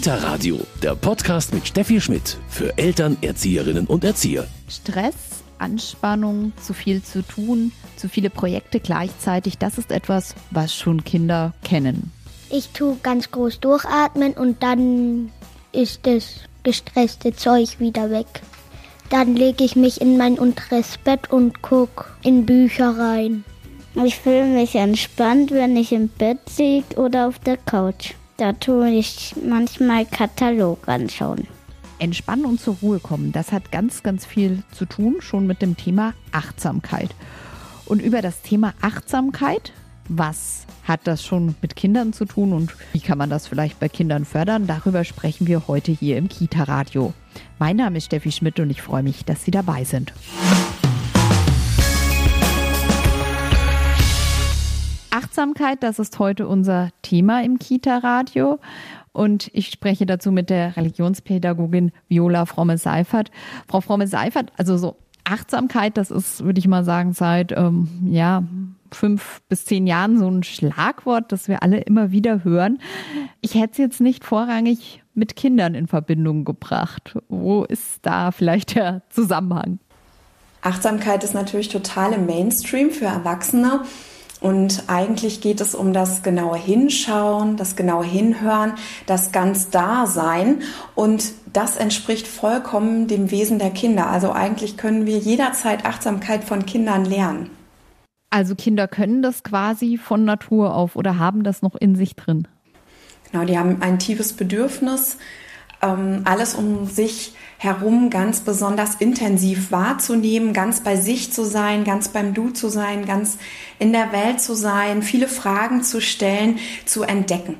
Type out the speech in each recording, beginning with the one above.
Kita Radio, der Podcast mit Steffi Schmidt für Eltern, Erzieherinnen und Erzieher. Stress, Anspannung, zu viel zu tun, zu viele Projekte gleichzeitig, das ist etwas, was schon Kinder kennen. Ich tue ganz groß durchatmen und dann ist das gestresste Zeug wieder weg. Dann lege ich mich in mein unteres Bett und gucke in Bücher rein. Ich fühle mich entspannt, wenn ich im Bett liege oder auf der Couch. Da tue ich manchmal Katalog anschauen. Entspannen und zur Ruhe kommen, das hat ganz, ganz viel zu tun, schon mit dem Thema Achtsamkeit. Und über das Thema Achtsamkeit, was hat das schon mit Kindern zu tun und wie kann man das vielleicht bei Kindern fördern, darüber sprechen wir heute hier im Kita-Radio. Mein Name ist Steffi Schmidt und ich freue mich, dass Sie dabei sind. Achtsamkeit, das ist heute unser Thema im Kita-Radio. Und ich spreche dazu mit der Religionspädagogin Viola Fromme-Seifert. Frau Fromme-Seifert, also so Achtsamkeit, das ist, würde ich mal sagen, seit ähm, ja, fünf bis zehn Jahren so ein Schlagwort, das wir alle immer wieder hören. Ich hätte es jetzt nicht vorrangig mit Kindern in Verbindung gebracht. Wo ist da vielleicht der Zusammenhang? Achtsamkeit ist natürlich total im Mainstream für Erwachsene. Und eigentlich geht es um das genaue Hinschauen, das genaue Hinhören, das ganz Dasein. Und das entspricht vollkommen dem Wesen der Kinder. Also eigentlich können wir jederzeit Achtsamkeit von Kindern lernen. Also Kinder können das quasi von Natur auf oder haben das noch in sich drin? Genau, die haben ein tiefes Bedürfnis, ähm, alles um sich herum ganz besonders intensiv wahrzunehmen, ganz bei sich zu sein, ganz beim Du zu sein, ganz in der Welt zu sein, viele Fragen zu stellen, zu entdecken.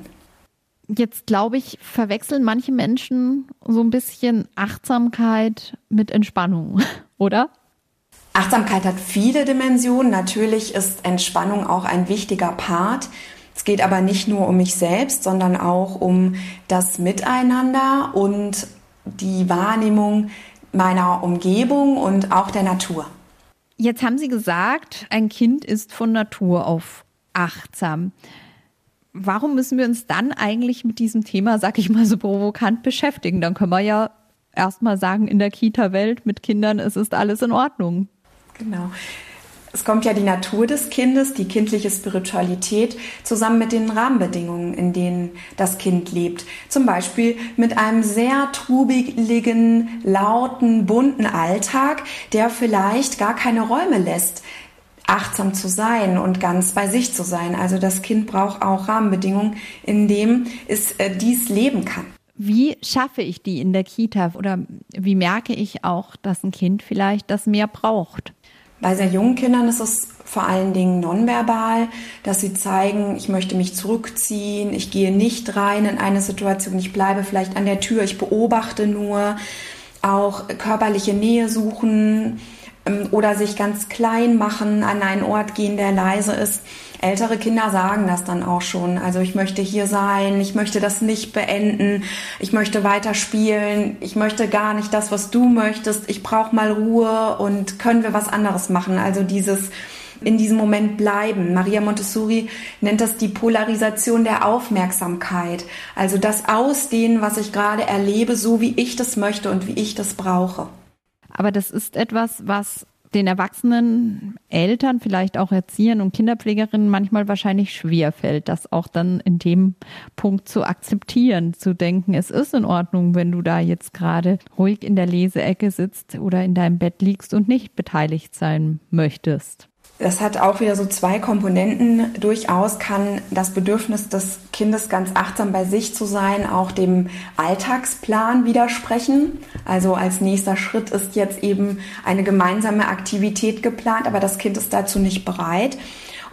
Jetzt glaube ich, verwechseln manche Menschen so ein bisschen Achtsamkeit mit Entspannung, oder? Achtsamkeit hat viele Dimensionen. Natürlich ist Entspannung auch ein wichtiger Part. Es geht aber nicht nur um mich selbst, sondern auch um das Miteinander und die Wahrnehmung meiner Umgebung und auch der Natur. Jetzt haben Sie gesagt, ein Kind ist von Natur auf achtsam. Warum müssen wir uns dann eigentlich mit diesem Thema, sag ich mal so provokant, beschäftigen? Dann können wir ja erstmal sagen, in der Kita-Welt mit Kindern, es ist alles in Ordnung. Genau. Es kommt ja die Natur des Kindes, die kindliche Spiritualität zusammen mit den Rahmenbedingungen, in denen das Kind lebt. Zum Beispiel mit einem sehr trubigen, lauten, bunten Alltag, der vielleicht gar keine Räume lässt, achtsam zu sein und ganz bei sich zu sein. Also das Kind braucht auch Rahmenbedingungen, in denen es äh, dies leben kann. Wie schaffe ich die in der Kita oder wie merke ich auch, dass ein Kind vielleicht das mehr braucht? Bei sehr jungen Kindern ist es vor allen Dingen nonverbal, dass sie zeigen, ich möchte mich zurückziehen, ich gehe nicht rein in eine Situation, ich bleibe vielleicht an der Tür, ich beobachte nur, auch körperliche Nähe suchen ähm, oder sich ganz klein machen, an einen Ort gehen, der leise ist. Ältere Kinder sagen das dann auch schon. Also ich möchte hier sein, ich möchte das nicht beenden, ich möchte weiter spielen, ich möchte gar nicht das, was du möchtest, ich brauche mal Ruhe und können wir was anderes machen. Also dieses in diesem Moment bleiben. Maria Montessori nennt das die Polarisation der Aufmerksamkeit. Also das Ausdehnen, was ich gerade erlebe, so wie ich das möchte und wie ich das brauche. Aber das ist etwas, was den erwachsenen Eltern, vielleicht auch Erziehern und Kinderpflegerinnen manchmal wahrscheinlich schwer fällt, das auch dann in dem Punkt zu akzeptieren, zu denken, es ist in Ordnung, wenn du da jetzt gerade ruhig in der Leseecke sitzt oder in deinem Bett liegst und nicht beteiligt sein möchtest. Das hat auch wieder so zwei Komponenten. Durchaus kann das Bedürfnis des Kindes ganz achtsam bei sich zu sein auch dem Alltagsplan widersprechen. Also als nächster Schritt ist jetzt eben eine gemeinsame Aktivität geplant, aber das Kind ist dazu nicht bereit.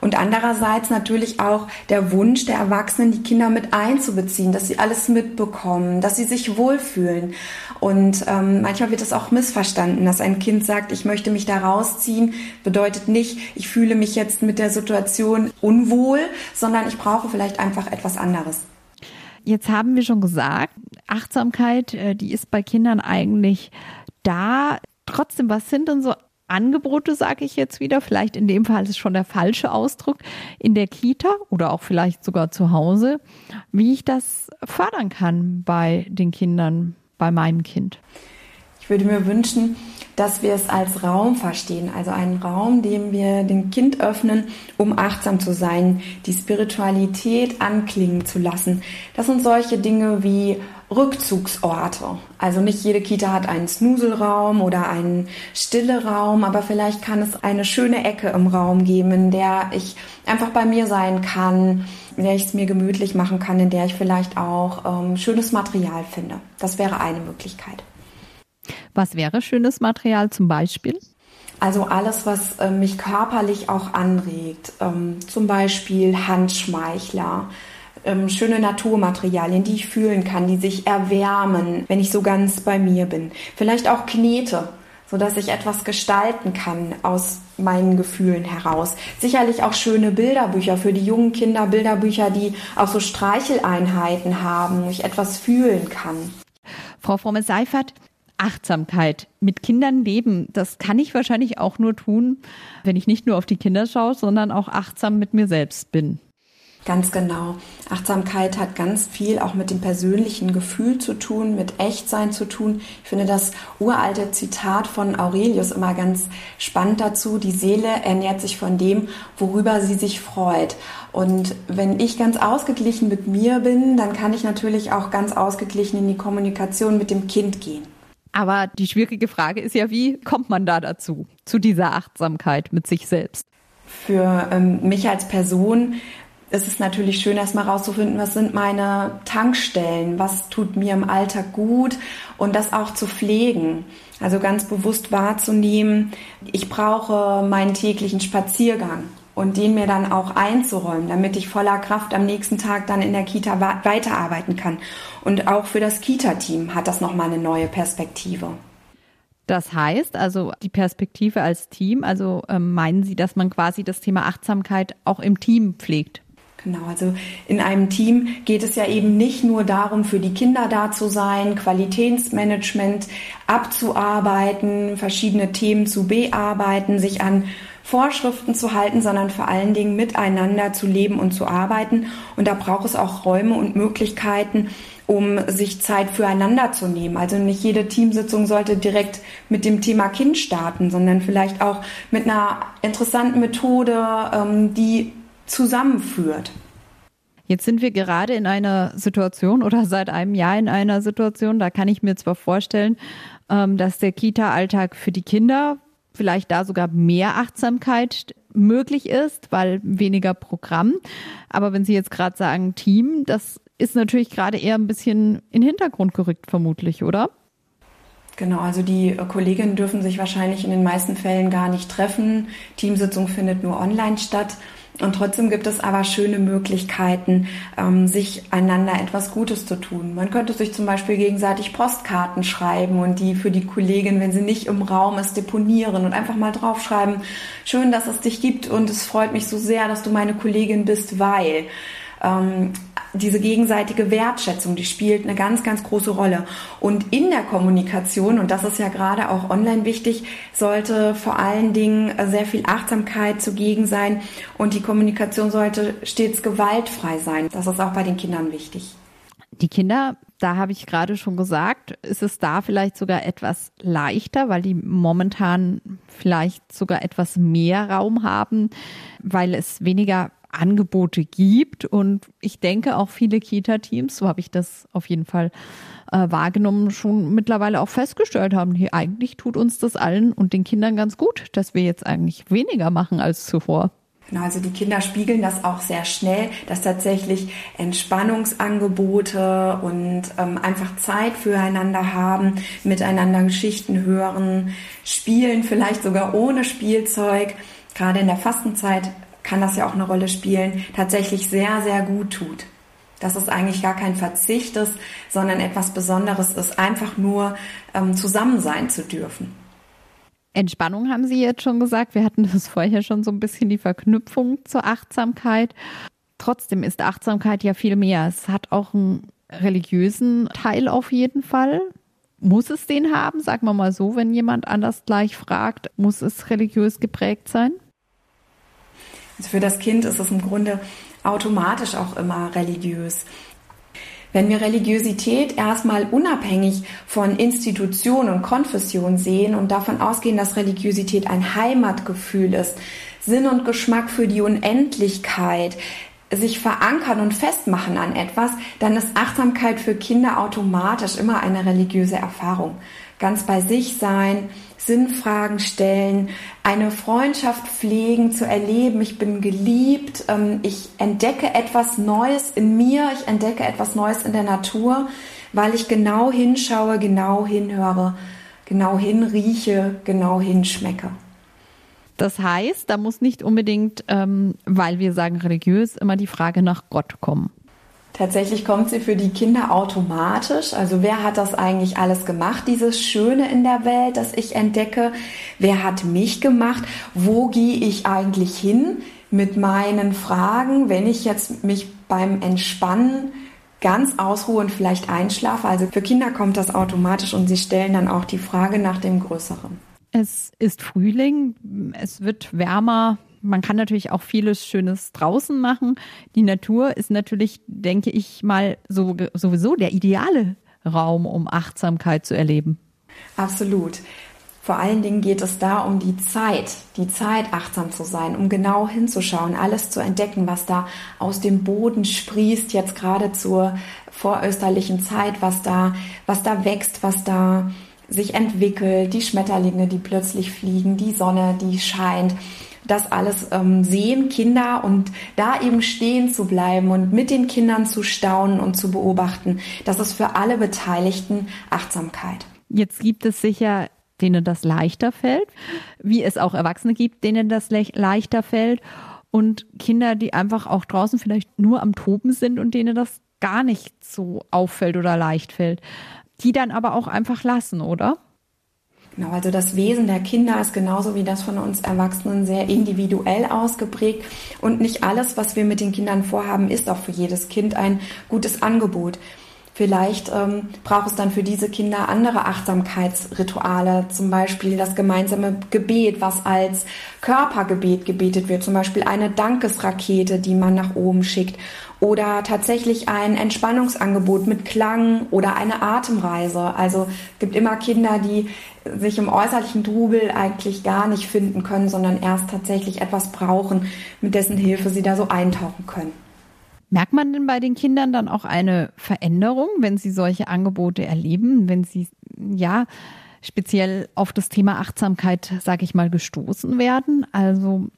Und andererseits natürlich auch der Wunsch der Erwachsenen, die Kinder mit einzubeziehen, dass sie alles mitbekommen, dass sie sich wohlfühlen. Und ähm, manchmal wird es auch missverstanden, dass ein Kind sagt, ich möchte mich da rausziehen, bedeutet nicht, ich fühle mich jetzt mit der Situation unwohl, sondern ich brauche vielleicht einfach etwas anderes. Jetzt haben wir schon gesagt, Achtsamkeit, äh, die ist bei Kindern eigentlich da. Trotzdem, was sind denn so Angebote, sage ich jetzt wieder, vielleicht in dem Fall ist schon der falsche Ausdruck, in der Kita oder auch vielleicht sogar zu Hause, wie ich das fördern kann bei den Kindern, bei meinem Kind. Ich würde mir wünschen, dass wir es als Raum verstehen, also einen Raum, den wir dem Kind öffnen, um achtsam zu sein, die Spiritualität anklingen zu lassen. Das sind solche Dinge wie Rückzugsorte. Also nicht jede Kita hat einen Snuselraum oder einen stille Raum, aber vielleicht kann es eine schöne Ecke im Raum geben, in der ich einfach bei mir sein kann, in der ich es mir gemütlich machen kann, in der ich vielleicht auch ähm, schönes Material finde. Das wäre eine Möglichkeit. Was wäre schönes Material zum Beispiel? Also alles, was äh, mich körperlich auch anregt. Ähm, zum Beispiel Handschmeichler, ähm, schöne Naturmaterialien, die ich fühlen kann, die sich erwärmen, wenn ich so ganz bei mir bin. Vielleicht auch Knete, sodass ich etwas gestalten kann aus meinen Gefühlen heraus. Sicherlich auch schöne Bilderbücher für die jungen Kinder, Bilderbücher, die auch so Streicheleinheiten haben, wo ich etwas fühlen kann. Frau Fromme-Seifert, Achtsamkeit mit Kindern leben, das kann ich wahrscheinlich auch nur tun, wenn ich nicht nur auf die Kinder schaue, sondern auch achtsam mit mir selbst bin. Ganz genau. Achtsamkeit hat ganz viel auch mit dem persönlichen Gefühl zu tun, mit Echtsein zu tun. Ich finde das uralte Zitat von Aurelius immer ganz spannend dazu. Die Seele ernährt sich von dem, worüber sie sich freut. Und wenn ich ganz ausgeglichen mit mir bin, dann kann ich natürlich auch ganz ausgeglichen in die Kommunikation mit dem Kind gehen. Aber die schwierige Frage ist ja, wie kommt man da dazu, zu dieser Achtsamkeit mit sich selbst? Für ähm, mich als Person ist es natürlich schön, erstmal rauszufinden, was sind meine Tankstellen, was tut mir im Alltag gut und das auch zu pflegen. Also ganz bewusst wahrzunehmen, ich brauche meinen täglichen Spaziergang und den mir dann auch einzuräumen, damit ich voller Kraft am nächsten Tag dann in der Kita weiterarbeiten kann. Und auch für das Kita-Team hat das nochmal eine neue Perspektive. Das heißt also die Perspektive als Team, also ähm, meinen Sie, dass man quasi das Thema Achtsamkeit auch im Team pflegt? Genau, also in einem Team geht es ja eben nicht nur darum, für die Kinder da zu sein, Qualitätsmanagement abzuarbeiten, verschiedene Themen zu bearbeiten, sich an Vorschriften zu halten, sondern vor allen Dingen miteinander zu leben und zu arbeiten. Und da braucht es auch Räume und Möglichkeiten, um sich Zeit füreinander zu nehmen. Also nicht jede Teamsitzung sollte direkt mit dem Thema Kind starten, sondern vielleicht auch mit einer interessanten Methode, ähm, die zusammenführt. Jetzt sind wir gerade in einer Situation oder seit einem Jahr in einer Situation, da kann ich mir zwar vorstellen, ähm, dass der Kita-Alltag für die Kinder vielleicht da sogar mehr Achtsamkeit möglich ist, weil weniger Programm. Aber wenn Sie jetzt gerade sagen Team, das ist natürlich gerade eher ein bisschen in den Hintergrund gerückt, vermutlich, oder? Genau, also die Kolleginnen dürfen sich wahrscheinlich in den meisten Fällen gar nicht treffen. Teamsitzung findet nur online statt. Und trotzdem gibt es aber schöne Möglichkeiten, ähm, sich einander etwas Gutes zu tun. Man könnte sich zum Beispiel gegenseitig Postkarten schreiben und die für die Kollegin, wenn sie nicht im Raum ist, deponieren und einfach mal draufschreiben, schön, dass es dich gibt und es freut mich so sehr, dass du meine Kollegin bist, weil ähm, diese gegenseitige Wertschätzung, die spielt eine ganz, ganz große Rolle. Und in der Kommunikation, und das ist ja gerade auch online wichtig, sollte vor allen Dingen sehr viel Achtsamkeit zugegen sein und die Kommunikation sollte stets gewaltfrei sein. Das ist auch bei den Kindern wichtig. Die Kinder, da habe ich gerade schon gesagt, ist es da vielleicht sogar etwas leichter, weil die momentan vielleicht sogar etwas mehr Raum haben, weil es weniger Angebote gibt. Und ich denke auch viele Kita-Teams, so habe ich das auf jeden Fall äh, wahrgenommen, schon mittlerweile auch festgestellt haben, hier eigentlich tut uns das allen und den Kindern ganz gut, dass wir jetzt eigentlich weniger machen als zuvor. Genau, also die Kinder spiegeln das auch sehr schnell, dass tatsächlich Entspannungsangebote und ähm, einfach Zeit füreinander haben, miteinander Geschichten hören, spielen, vielleicht sogar ohne Spielzeug. Gerade in der Fastenzeit kann das ja auch eine Rolle spielen, tatsächlich sehr, sehr gut tut. Dass es eigentlich gar kein Verzicht ist, sondern etwas Besonderes ist, einfach nur ähm, zusammen sein zu dürfen. Entspannung haben Sie jetzt schon gesagt. Wir hatten das vorher schon so ein bisschen die Verknüpfung zur Achtsamkeit. Trotzdem ist Achtsamkeit ja viel mehr. Es hat auch einen religiösen Teil auf jeden Fall. Muss es den haben? Sagen wir mal so, wenn jemand anders gleich fragt, muss es religiös geprägt sein? Also für das Kind ist es im Grunde automatisch auch immer religiös. Wenn wir Religiosität erstmal unabhängig von Institution und Konfession sehen und davon ausgehen, dass Religiosität ein Heimatgefühl ist, Sinn und Geschmack für die Unendlichkeit, sich verankern und festmachen an etwas, dann ist Achtsamkeit für Kinder automatisch immer eine religiöse Erfahrung. Ganz bei sich sein, Sinnfragen stellen, eine Freundschaft pflegen, zu erleben, ich bin geliebt, ähm, ich entdecke etwas Neues in mir, ich entdecke etwas Neues in der Natur, weil ich genau hinschaue, genau hinhöre, genau hinrieche, genau hinschmecke. Das heißt, da muss nicht unbedingt, ähm, weil wir sagen religiös, immer die Frage nach Gott kommen. Tatsächlich kommt sie für die Kinder automatisch. Also wer hat das eigentlich alles gemacht, dieses Schöne in der Welt, das ich entdecke? Wer hat mich gemacht? Wo gehe ich eigentlich hin mit meinen Fragen, wenn ich jetzt mich beim Entspannen ganz ausruhe und vielleicht einschlafe? Also für Kinder kommt das automatisch und sie stellen dann auch die Frage nach dem Größeren. Es ist Frühling, es wird wärmer. Man kann natürlich auch vieles Schönes draußen machen. Die Natur ist natürlich, denke ich mal, so, sowieso der ideale Raum, um Achtsamkeit zu erleben. Absolut. Vor allen Dingen geht es da um die Zeit, die Zeit achtsam zu sein, um genau hinzuschauen, alles zu entdecken, was da aus dem Boden sprießt, jetzt gerade zur vorösterlichen Zeit, was da, was da wächst, was da sich entwickelt, die Schmetterlinge, die plötzlich fliegen, die Sonne, die scheint. Das alles ähm, sehen Kinder und da eben stehen zu bleiben und mit den Kindern zu staunen und zu beobachten, das ist für alle Beteiligten Achtsamkeit. Jetzt gibt es sicher denen das leichter fällt, wie es auch Erwachsene gibt, denen das le leichter fällt und Kinder, die einfach auch draußen vielleicht nur am Toben sind und denen das gar nicht so auffällt oder leicht fällt die dann aber auch einfach lassen, oder? Genau, also das Wesen der Kinder ist genauso wie das von uns Erwachsenen sehr individuell ausgeprägt und nicht alles, was wir mit den Kindern vorhaben, ist auch für jedes Kind ein gutes Angebot. Vielleicht ähm, braucht es dann für diese Kinder andere Achtsamkeitsrituale, zum Beispiel das gemeinsame Gebet, was als Körpergebet gebetet wird, zum Beispiel eine Dankesrakete, die man nach oben schickt oder tatsächlich ein Entspannungsangebot mit Klang oder eine Atemreise. Also gibt immer Kinder, die sich im äußerlichen Trubel eigentlich gar nicht finden können, sondern erst tatsächlich etwas brauchen, mit dessen Hilfe sie da so eintauchen können. Merkt man denn bei den Kindern dann auch eine Veränderung, wenn sie solche Angebote erleben, wenn sie ja speziell auf das Thema Achtsamkeit, sage ich mal, gestoßen werden? Also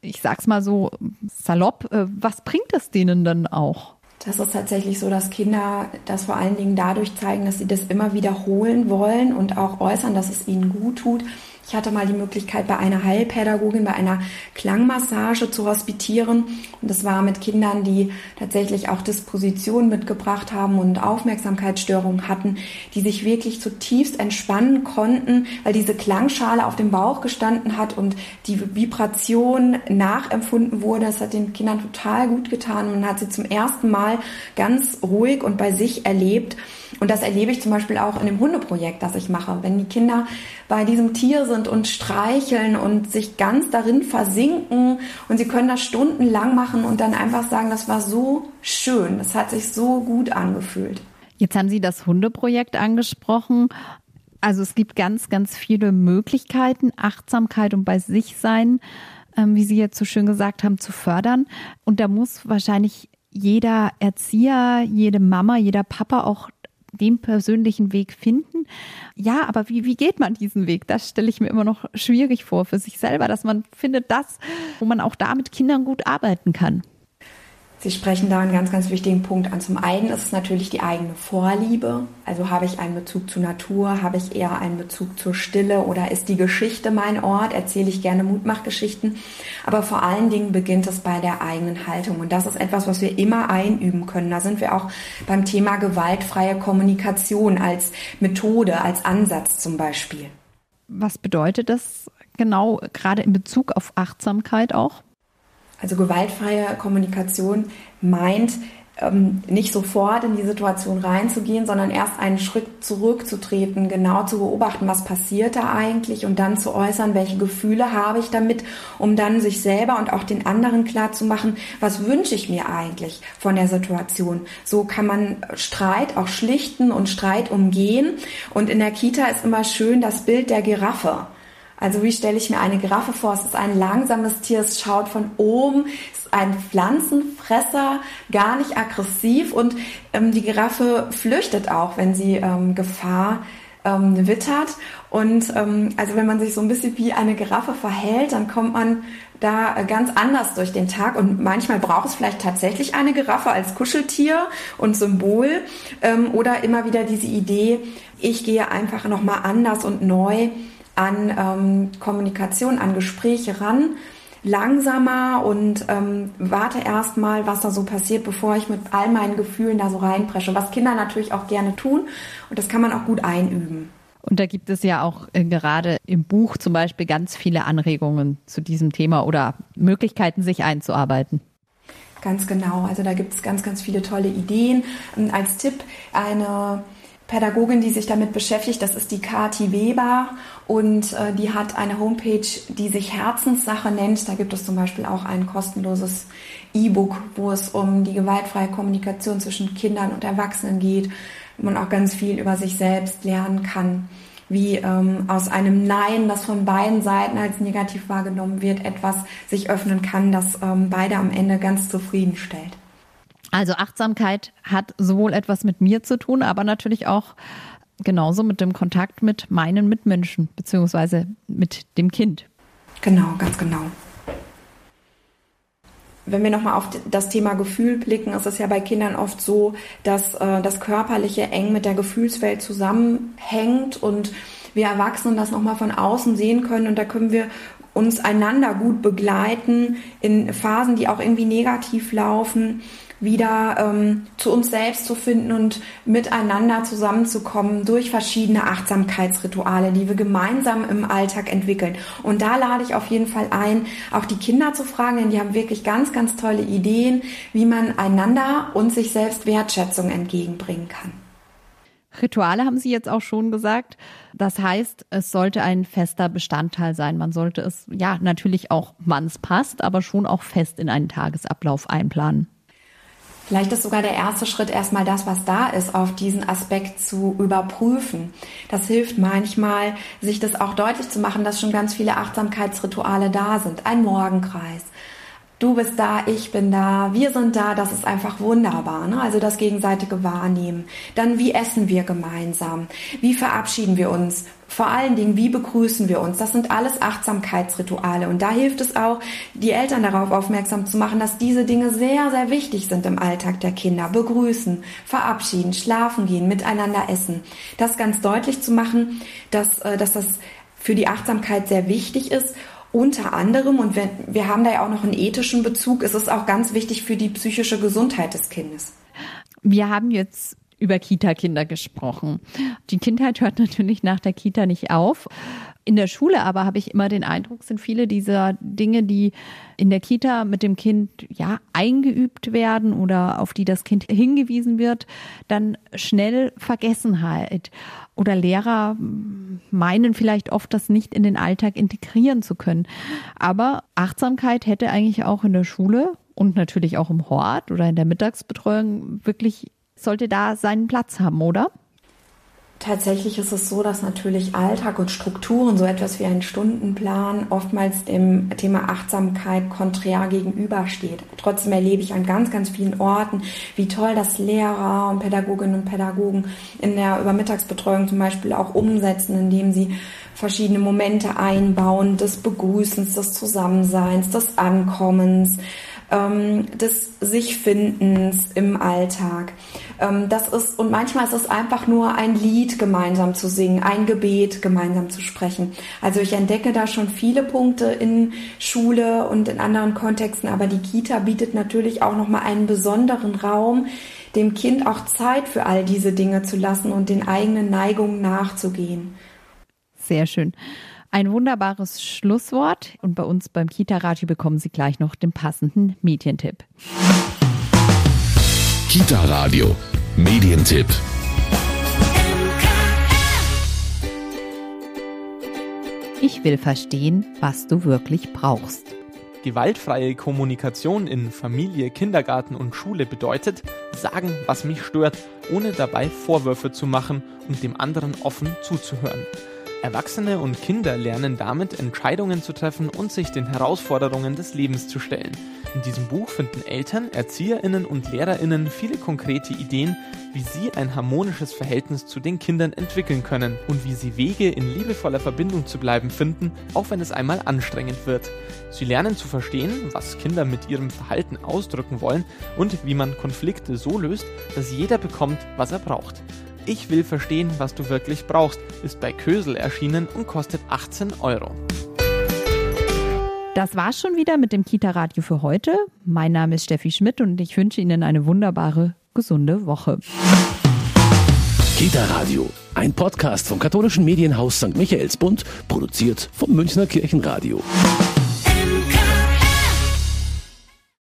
ich sag's mal so salopp, äh, was bringt es denen dann auch? Das ist tatsächlich so, dass Kinder das vor allen Dingen dadurch zeigen, dass sie das immer wiederholen wollen und auch äußern, dass es ihnen gut tut. Ich hatte mal die Möglichkeit, bei einer Heilpädagogin, bei einer Klangmassage zu hospitieren. Und das war mit Kindern, die tatsächlich auch Dispositionen mitgebracht haben und Aufmerksamkeitsstörungen hatten, die sich wirklich zutiefst entspannen konnten, weil diese Klangschale auf dem Bauch gestanden hat und die Vibration nachempfunden wurde. Das hat den Kindern total gut getan. Man hat sie zum ersten Mal ganz ruhig und bei sich erlebt. Und das erlebe ich zum Beispiel auch in dem Hundeprojekt, das ich mache. Wenn die Kinder bei diesem Tier sind und streicheln und sich ganz darin versinken und sie können das stundenlang machen und dann einfach sagen, das war so schön, das hat sich so gut angefühlt. Jetzt haben Sie das Hundeprojekt angesprochen. Also es gibt ganz, ganz viele Möglichkeiten, Achtsamkeit und bei sich sein, ähm, wie Sie jetzt so schön gesagt haben, zu fördern. Und da muss wahrscheinlich jeder Erzieher, jede Mama, jeder Papa auch den persönlichen Weg finden. Ja, aber wie, wie geht man diesen Weg? Das stelle ich mir immer noch schwierig vor für sich selber, dass man findet das, wo man auch da mit Kindern gut arbeiten kann. Sie sprechen da einen ganz, ganz wichtigen Punkt an. Zum einen ist es natürlich die eigene Vorliebe. Also habe ich einen Bezug zur Natur, habe ich eher einen Bezug zur Stille oder ist die Geschichte mein Ort? Erzähle ich gerne Mutmachgeschichten. Aber vor allen Dingen beginnt es bei der eigenen Haltung. Und das ist etwas, was wir immer einüben können. Da sind wir auch beim Thema gewaltfreie Kommunikation als Methode, als Ansatz zum Beispiel. Was bedeutet das genau, gerade in Bezug auf Achtsamkeit auch? Also gewaltfreie Kommunikation meint, ähm, nicht sofort in die Situation reinzugehen, sondern erst einen Schritt zurückzutreten, genau zu beobachten, was passiert da eigentlich und dann zu äußern, welche Gefühle habe ich damit, um dann sich selber und auch den anderen klar zu machen, was wünsche ich mir eigentlich von der Situation. So kann man Streit auch schlichten und Streit umgehen. Und in der Kita ist immer schön das Bild der Giraffe. Also wie stelle ich mir eine Giraffe vor? Es ist ein langsames Tier, es schaut von oben, es ist ein Pflanzenfresser, gar nicht aggressiv und ähm, die Giraffe flüchtet auch, wenn sie ähm, Gefahr ähm, wittert. Und ähm, also wenn man sich so ein bisschen wie eine Giraffe verhält, dann kommt man da ganz anders durch den Tag und manchmal braucht es vielleicht tatsächlich eine Giraffe als Kuscheltier und Symbol ähm, oder immer wieder diese Idee, ich gehe einfach nochmal anders und neu an ähm, Kommunikation, an Gespräche ran, langsamer und ähm, warte erstmal, was da so passiert, bevor ich mit all meinen Gefühlen da so reinpresche, was Kinder natürlich auch gerne tun und das kann man auch gut einüben. Und da gibt es ja auch äh, gerade im Buch zum Beispiel ganz viele Anregungen zu diesem Thema oder Möglichkeiten, sich einzuarbeiten. Ganz genau. Also da gibt es ganz, ganz viele tolle Ideen. Ähm, als Tipp eine Pädagogin, die sich damit beschäftigt, das ist die Kati Weber und äh, die hat eine Homepage, die sich Herzenssache nennt. Da gibt es zum Beispiel auch ein kostenloses E-Book, wo es um die gewaltfreie Kommunikation zwischen Kindern und Erwachsenen geht, man auch ganz viel über sich selbst lernen kann, wie ähm, aus einem Nein, das von beiden Seiten als negativ wahrgenommen wird, etwas sich öffnen kann, das ähm, beide am Ende ganz zufriedenstellt. Also Achtsamkeit hat sowohl etwas mit mir zu tun, aber natürlich auch genauso mit dem Kontakt mit meinen Mitmenschen beziehungsweise mit dem Kind. Genau, ganz genau. Wenn wir nochmal auf das Thema Gefühl blicken, ist es ja bei Kindern oft so, dass äh, das Körperliche eng mit der Gefühlswelt zusammenhängt und wir Erwachsenen das nochmal von außen sehen können und da können wir uns einander gut begleiten in Phasen, die auch irgendwie negativ laufen wieder ähm, zu uns selbst zu finden und miteinander zusammenzukommen durch verschiedene Achtsamkeitsrituale, die wir gemeinsam im Alltag entwickeln. Und da lade ich auf jeden Fall ein, auch die Kinder zu fragen, denn die haben wirklich ganz, ganz tolle Ideen, wie man einander und sich selbst Wertschätzung entgegenbringen kann. Rituale haben Sie jetzt auch schon gesagt. Das heißt, es sollte ein fester Bestandteil sein. Man sollte es ja natürlich auch, wann es passt, aber schon auch fest in einen Tagesablauf einplanen. Vielleicht ist sogar der erste Schritt erstmal das, was da ist, auf diesen Aspekt zu überprüfen. Das hilft manchmal, sich das auch deutlich zu machen, dass schon ganz viele Achtsamkeitsrituale da sind. Ein Morgenkreis, du bist da, ich bin da, wir sind da, das ist einfach wunderbar. Ne? Also das gegenseitige Wahrnehmen. Dann, wie essen wir gemeinsam? Wie verabschieden wir uns? Vor allen Dingen, wie begrüßen wir uns? Das sind alles Achtsamkeitsrituale. Und da hilft es auch, die Eltern darauf aufmerksam zu machen, dass diese Dinge sehr, sehr wichtig sind im Alltag der Kinder. Begrüßen, verabschieden, schlafen gehen, miteinander essen. Das ganz deutlich zu machen, dass, äh, dass das für die Achtsamkeit sehr wichtig ist unter anderem, und wir, wir haben da ja auch noch einen ethischen Bezug, ist es auch ganz wichtig für die psychische Gesundheit des Kindes. Wir haben jetzt über Kita-Kinder gesprochen. Die Kindheit hört natürlich nach der Kita nicht auf. In der Schule aber habe ich immer den Eindruck, sind viele dieser Dinge, die in der Kita mit dem Kind ja eingeübt werden oder auf die das Kind hingewiesen wird, dann schnell Vergessenheit. Oder Lehrer meinen vielleicht oft, das nicht in den Alltag integrieren zu können. Aber Achtsamkeit hätte eigentlich auch in der Schule und natürlich auch im Hort oder in der Mittagsbetreuung wirklich sollte da seinen Platz haben, oder? Tatsächlich ist es so, dass natürlich Alltag und Strukturen, so etwas wie ein Stundenplan, oftmals dem Thema Achtsamkeit konträr gegenübersteht. Trotzdem erlebe ich an ganz, ganz vielen Orten, wie toll das Lehrer und Pädagoginnen und Pädagogen in der Übermittagsbetreuung zum Beispiel auch umsetzen, indem sie verschiedene Momente einbauen, des Begrüßens, des Zusammenseins, des Ankommens, ähm, des Sichfindens im Alltag. Ähm, das ist, und manchmal ist es einfach nur ein Lied gemeinsam zu singen, ein Gebet gemeinsam zu sprechen. Also ich entdecke da schon viele Punkte in Schule und in anderen Kontexten, aber die Kita bietet natürlich auch nochmal einen besonderen Raum, dem Kind auch Zeit für all diese Dinge zu lassen und den eigenen Neigungen nachzugehen. Sehr schön. Ein wunderbares Schlusswort und bei uns beim Kita-Radio bekommen Sie gleich noch den passenden Medientipp. Kita Radio, Medientipp. Ich will verstehen, was du wirklich brauchst. Gewaltfreie Kommunikation in Familie, Kindergarten und Schule bedeutet, sagen, was mich stört, ohne dabei Vorwürfe zu machen und dem anderen offen zuzuhören. Erwachsene und Kinder lernen damit, Entscheidungen zu treffen und sich den Herausforderungen des Lebens zu stellen. In diesem Buch finden Eltern, Erzieherinnen und Lehrerinnen viele konkrete Ideen, wie sie ein harmonisches Verhältnis zu den Kindern entwickeln können und wie sie Wege in liebevoller Verbindung zu bleiben finden, auch wenn es einmal anstrengend wird. Sie lernen zu verstehen, was Kinder mit ihrem Verhalten ausdrücken wollen und wie man Konflikte so löst, dass jeder bekommt, was er braucht. Ich will verstehen, was du wirklich brauchst, ist bei Kösel erschienen und kostet 18 Euro. Das war's schon wieder mit dem Kita-Radio für heute. Mein Name ist Steffi Schmidt und ich wünsche Ihnen eine wunderbare, gesunde Woche. Kita Radio, ein Podcast vom katholischen Medienhaus St. Michaelsbund, produziert vom Münchner Kirchenradio.